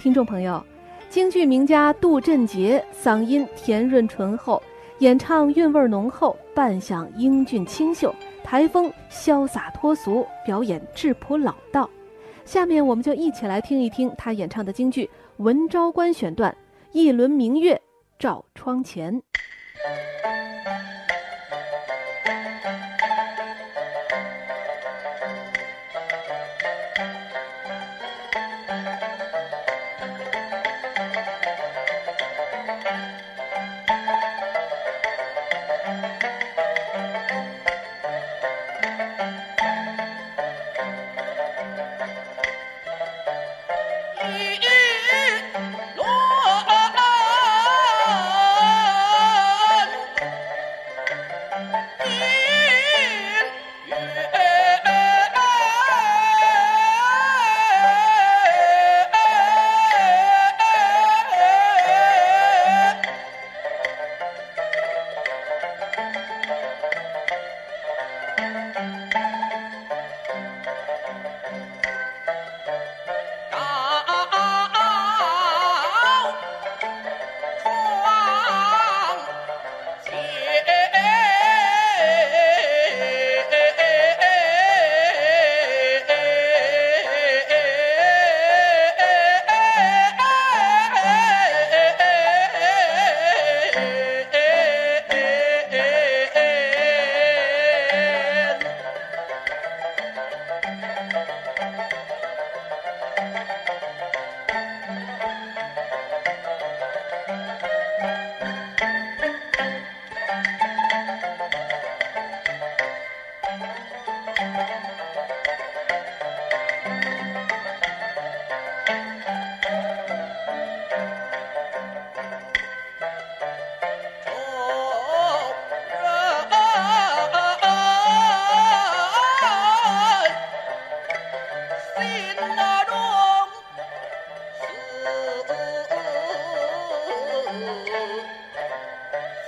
听众朋友，京剧名家杜振杰嗓音甜润醇厚，演唱韵味浓厚，扮相英俊清秀，台风潇洒脱俗，表演质朴老道。下面我们就一起来听一听他演唱的京剧《文昭关》选段：一轮明月照窗前。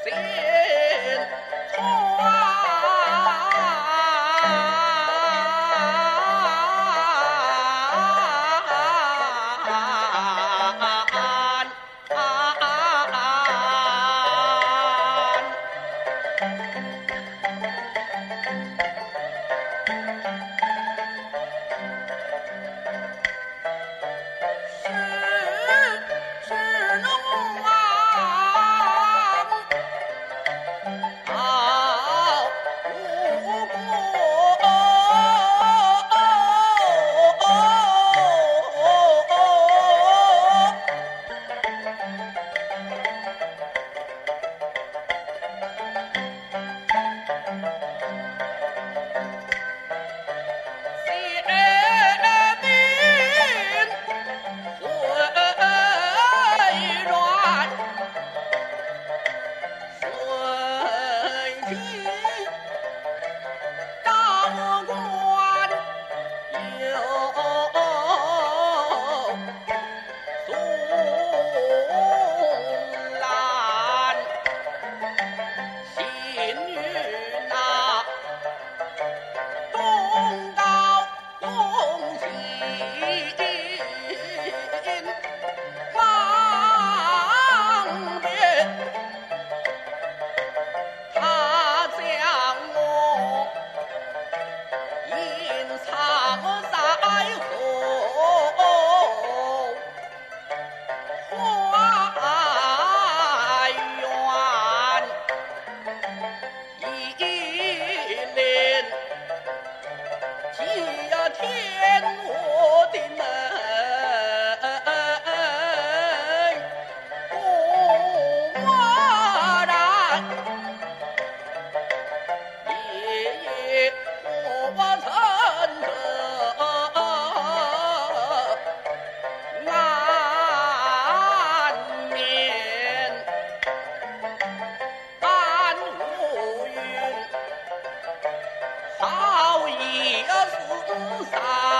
谁？菩萨。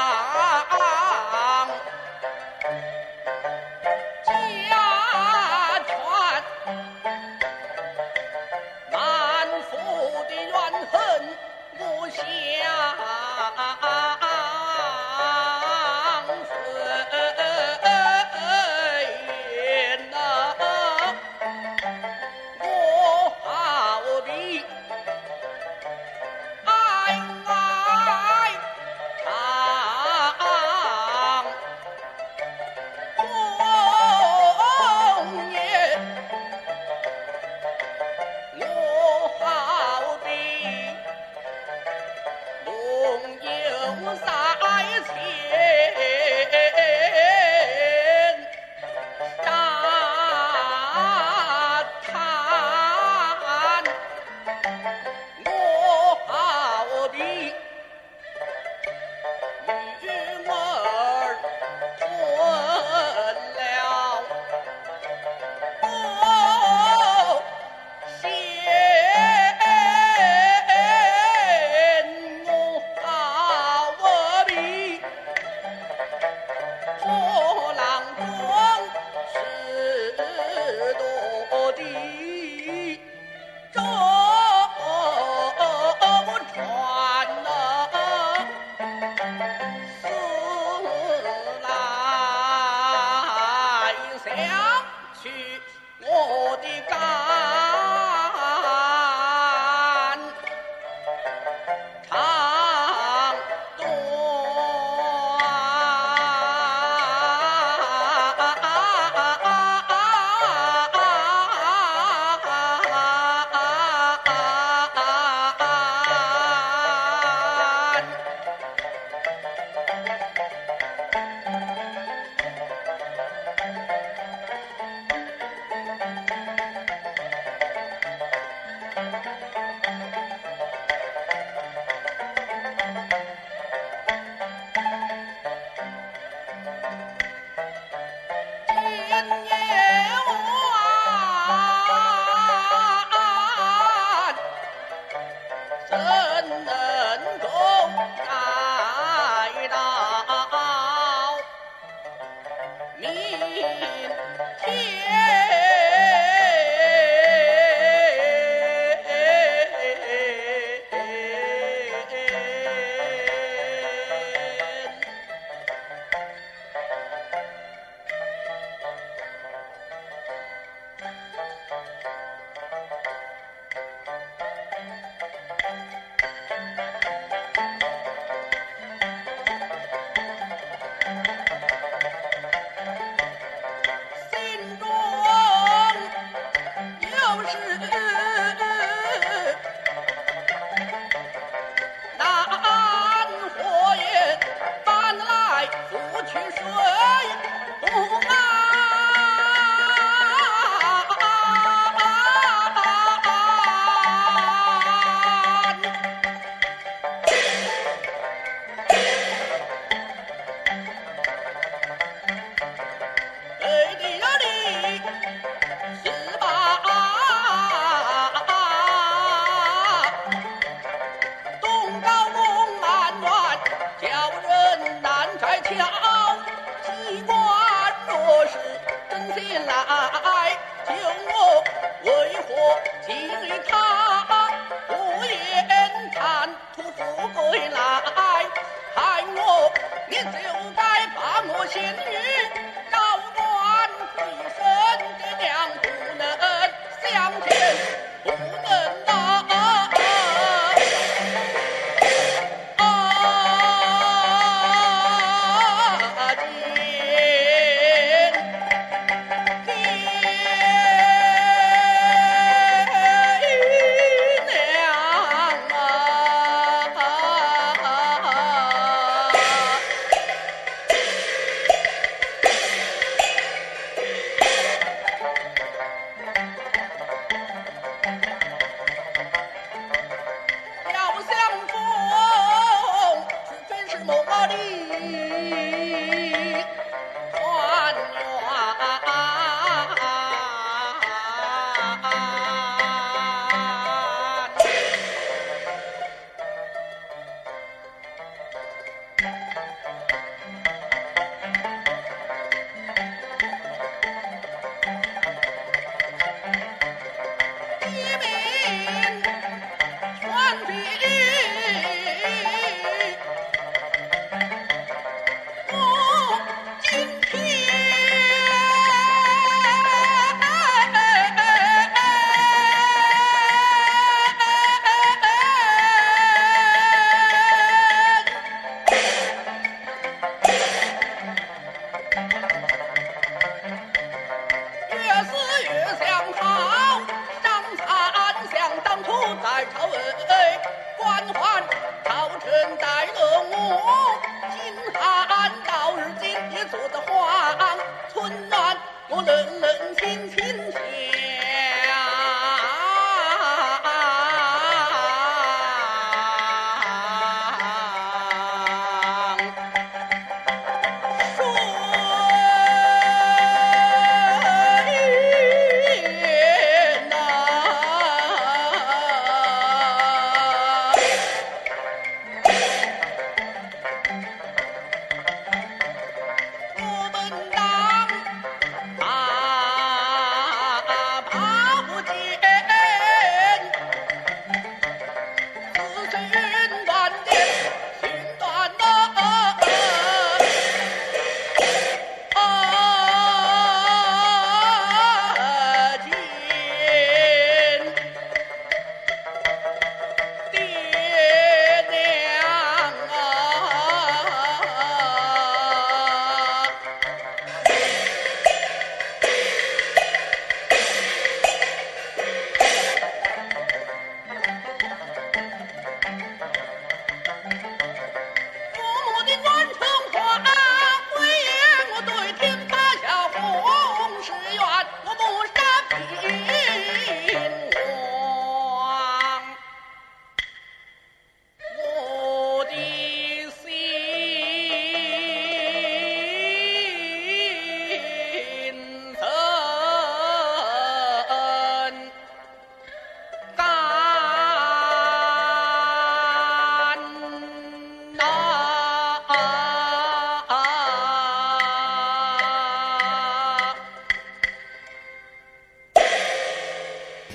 我们。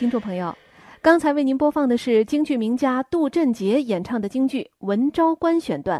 听众朋友，刚才为您播放的是京剧名家杜振杰演唱的京剧《文昭关》选段。